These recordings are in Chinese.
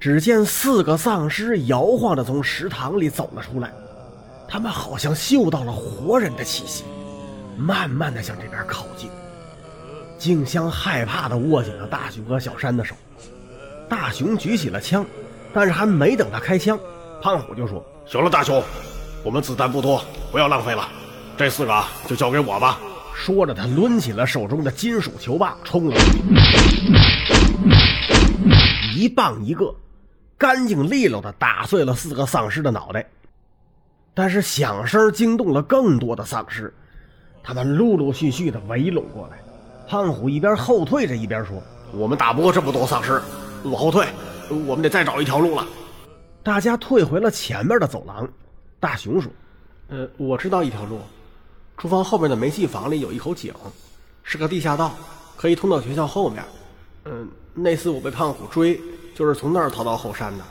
只见四个丧尸摇晃着从食堂里走了出来，他们好像嗅到了活人的气息，慢慢的向这边靠近。静香害怕的握紧了大熊和小山的手，大熊举起了枪，但是还没等他开枪，胖虎就说：“行了，大熊，我们子弹不多，不要浪费了，这四个就交给我吧。”说着，他抡起了手中的金属球棒，冲了过去，一棒一个，干净利落的打碎了四个丧尸的脑袋。但是响声惊动了更多的丧尸，他们陆陆续续的围拢过来。胖虎一边后退着，一边说：“我们打不过这么多丧尸，往后退，我们得再找一条路了。”大家退回了前面的走廊。大熊说：“呃，我知道一条路。”厨房后面的煤气房里有一口井，是个地下道，可以通到学校后面。嗯，那次我被胖虎追，就是从那儿逃到后山的。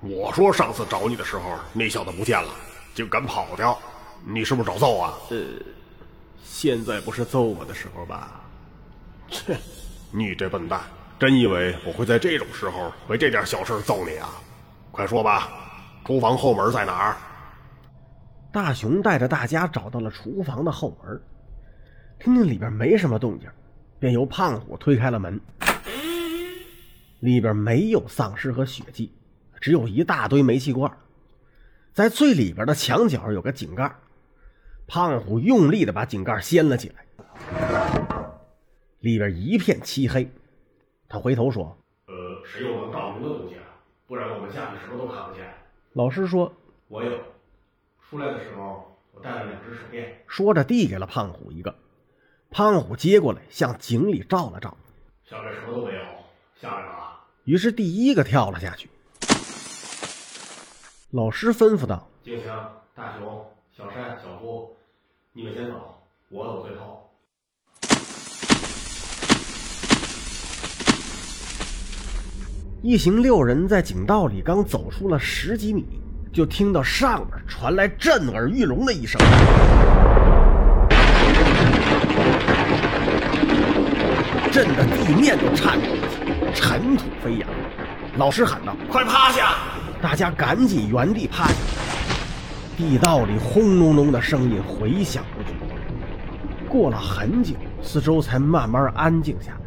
我说上次找你的时候，那小子不见了，竟敢跑掉，你是不是找揍啊？呃，现在不是揍我的时候吧？切，你这笨蛋，真以为我会在这种时候为这点小事揍你啊？快说吧，厨房后门在哪儿？大熊带着大家找到了厨房的后门，听见里边没什么动静，便由胖虎推开了门。里边没有丧尸和血迹，只有一大堆煤气罐。在最里边的墙角有个井盖，胖虎用力的把井盖掀了起来，里边一片漆黑。他回头说：“呃，谁有能照明的东西啊？不然我们下去什么都看不见。”老师说：“我有。”出来的时候，我带了两只手电。说着，递给了胖虎一个。胖虎接过来，向井里照了照，下面什么都没有，下来吧。于是第一个跳了下去。老师吩咐道：“静香、大雄、小山、小夫，你们先走，我走最后。”一行六人在井道里刚走出了十几米。就听到上面传来震耳欲聋的一声，震得地面都颤抖了尘土飞扬。老师喊道：“快趴下！”大家赶紧原地趴下。地道里轰隆隆的声音回响不绝。过了很久，四周才慢慢安静下来。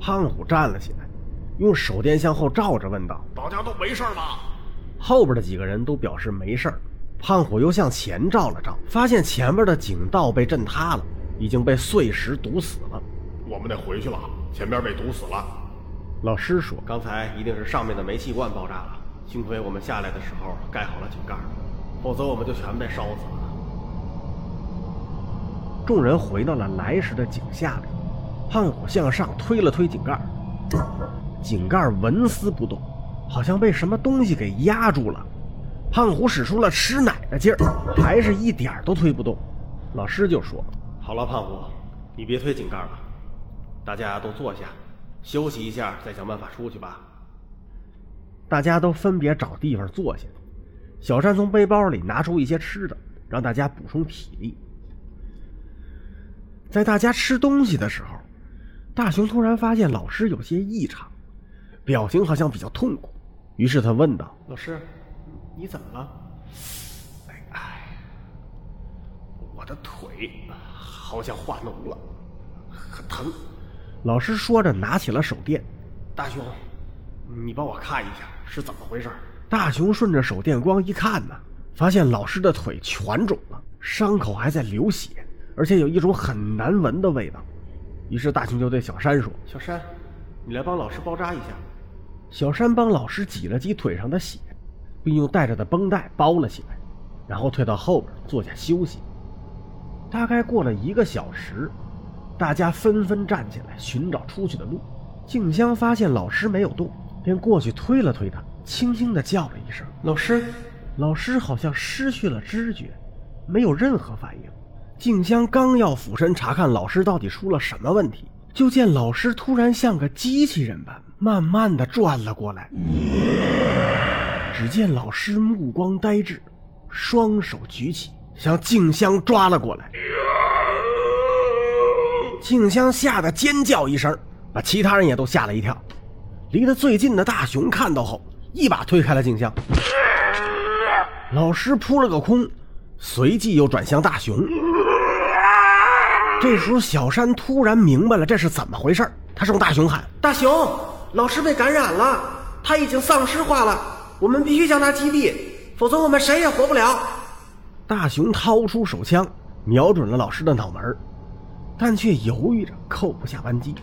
胖虎站了起来，用手电向后照着，问道：“大家都没事吧？”后边的几个人都表示没事胖虎又向前照了照，发现前面的井道被震塌了，已经被碎石堵死了。我们得回去了，前面被堵死了。老师说：“刚才一定是上面的煤气罐爆炸了，幸亏我们下来的时候盖好了井盖，否则我们就全被烧死了。”众人回到了来时的井下面，胖虎向上推了推井盖，井盖纹丝不动。好像被什么东西给压住了，胖虎使出了吃奶的劲儿，还是一点都推不动。老师就说：“好了，胖虎，你别推井盖了，大家都坐下，休息一下，再想办法出去吧。”大家都分别找地方坐下。小山从背包里拿出一些吃的，让大家补充体力。在大家吃东西的时候，大雄突然发现老师有些异常，表情好像比较痛苦。于是他问道：“老师，你怎么了？”“哎，我的腿好像化脓了，很疼。”老师说着，拿起了手电。“大熊，你帮我看一下是怎么回事？”大熊顺着手电光一看呢，发现老师的腿全肿了，伤口还在流血，而且有一种很难闻的味道。于是大熊就对小山说：“小山，你来帮老师包扎一下。”小山帮老师挤了挤腿上的血，并用带着的绷带包了起来，然后退到后边坐下休息。大概过了一个小时，大家纷纷站起来寻找出去的路。静香发现老师没有动，便过去推了推他，轻轻地叫了一声：“老师。”老师好像失去了知觉，没有任何反应。静香刚要俯身查看老师到底出了什么问题。就见老师突然像个机器人般慢慢的转了过来。只见老师目光呆滞，双手举起，向静香抓了过来。静香吓得尖叫一声，把其他人也都吓了一跳。离得最近的大熊看到后，一把推开了静香。老师扑了个空，随即又转向大熊。这时候，小山突然明白了这是怎么回事他冲大熊喊：“大熊，老师被感染了，他已经丧尸化了，我们必须将他击毙，否则我们谁也活不了。”大熊掏出手枪，瞄准了老师的脑门，但却犹豫着扣不下扳机。